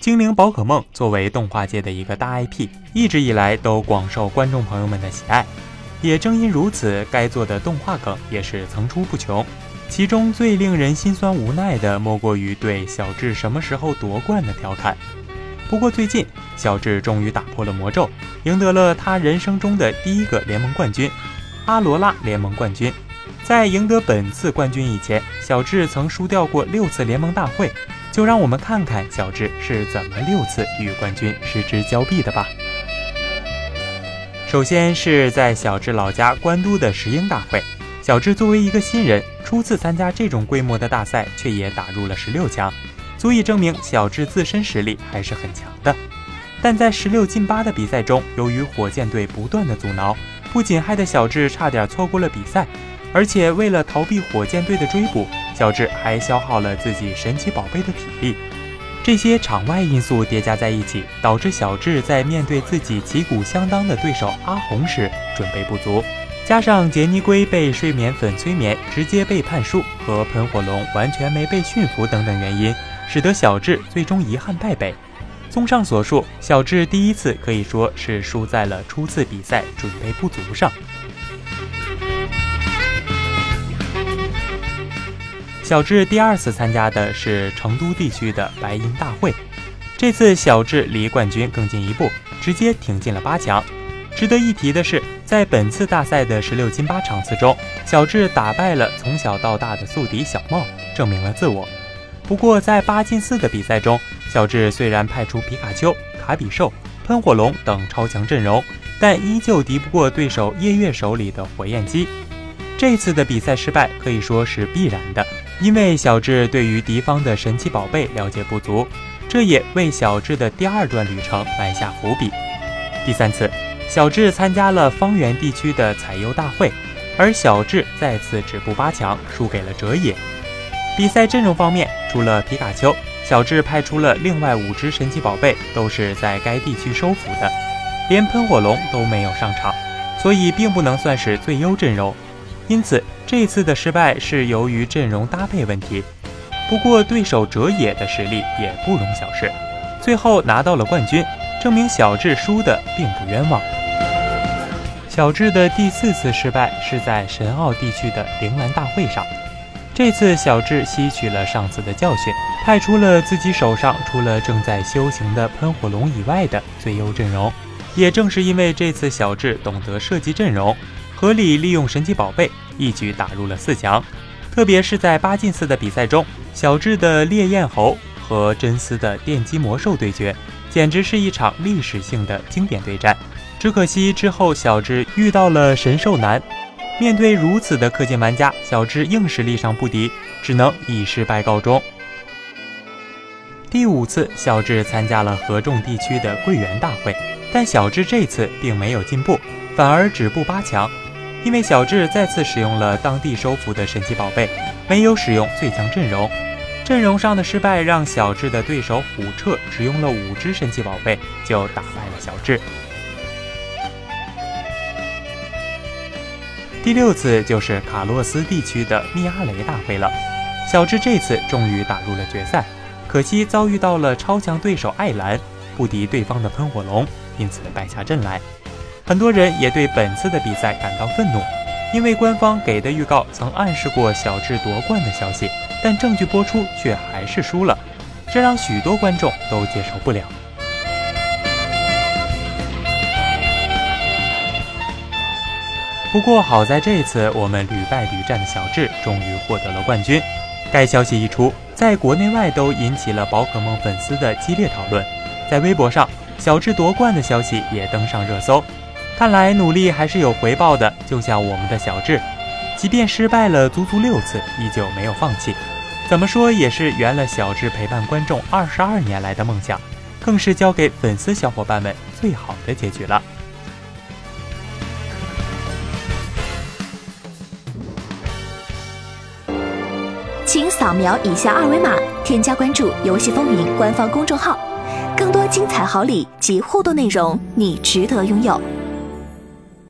精灵宝可梦作为动画界的一个大 IP，一直以来都广受观众朋友们的喜爱。也正因如此，该做的动画梗也是层出不穷。其中最令人心酸无奈的，莫过于对小智什么时候夺冠的调侃。不过最近，小智终于打破了魔咒，赢得了他人生中的第一个联盟冠军——阿罗拉联盟冠军。在赢得本次冠军以前，小智曾输掉过六次联盟大会。就让我们看看小智是怎么六次与冠军失之交臂的吧。首先是在小智老家关都的石英大会，小智作为一个新人，初次参加这种规模的大赛，却也打入了十六强，足以证明小智自身实力还是很强的。但在十六进八的比赛中，由于火箭队不断的阻挠，不仅害得小智差点错过了比赛，而且为了逃避火箭队的追捕。小智还消耗了自己神奇宝贝的体力，这些场外因素叠加在一起，导致小智在面对自己旗鼓相当的对手阿红时准备不足，加上杰尼龟被睡眠粉催眠，直接被判输，和喷火龙完全没被驯服等等原因，使得小智最终遗憾败北。综上所述，小智第一次可以说是输在了初次比赛准备不足上。小智第二次参加的是成都地区的白银大会，这次小智离冠军更进一步，直接挺进了八强。值得一提的是，在本次大赛的十六进八场次中，小智打败了从小到大的宿敌小茂，证明了自我。不过在八进四的比赛中，小智虽然派出皮卡丘、卡比兽、喷火龙等超强阵容，但依旧敌不过对手夜月手里的火焰鸡。这次的比赛失败可以说是必然的，因为小智对于敌方的神奇宝贝了解不足，这也为小智的第二段旅程埋下伏笔。第三次，小智参加了方圆地区的采优大会，而小智再次止步八强，输给了哲野。比赛阵容方面，除了皮卡丘，小智派出了另外五只神奇宝贝，都是在该地区收服的，连喷火龙都没有上场，所以并不能算是最优阵容。因此，这次的失败是由于阵容搭配问题。不过，对手哲野的实力也不容小视，最后拿到了冠军，证明小智输的并不冤枉。小智的第四次失败是在神奥地区的铃兰大会上，这次小智吸取了上次的教训，派出了自己手上除了正在修行的喷火龙以外的最优阵容。也正是因为这次小智懂得设计阵容。合理利用神奇宝贝，一举打入了四强。特别是在八进四的比赛中，小智的烈焰猴和真丝的电击魔兽对决，简直是一场历史性的经典对战。只可惜之后小智遇到了神兽男，面对如此的氪金玩家，小智硬实力上不敌，只能以失败告终。第五次，小智参加了合众地区的桂圆大会，但小智这次并没有进步，反而止步八强。因为小智再次使用了当地收服的神奇宝贝，没有使用最强阵容，阵容上的失败让小智的对手虎彻只用了五只神奇宝贝就打败了小智。第六次就是卡洛斯地区的密阿雷大会了，小智这次终于打入了决赛，可惜遭遇到了超强对手艾兰，不敌对方的喷火龙，因此败下阵来。很多人也对本次的比赛感到愤怒，因为官方给的预告曾暗示过小智夺冠的消息，但证据播出却还是输了，这让许多观众都接受不了。不过好在这次我们屡败屡战的小智终于获得了冠军。该消息一出，在国内外都引起了宝可梦粉丝的激烈讨论，在微博上，小智夺冠的消息也登上热搜。看来努力还是有回报的，就像我们的小智，即便失败了足足六次，依旧没有放弃。怎么说也是圆了小智陪伴观众二十二年来的梦想，更是交给粉丝小伙伴们最好的结局了。请扫描以下二维码，添加关注“游戏风云”官方公众号，更多精彩好礼及互动内容，你值得拥有。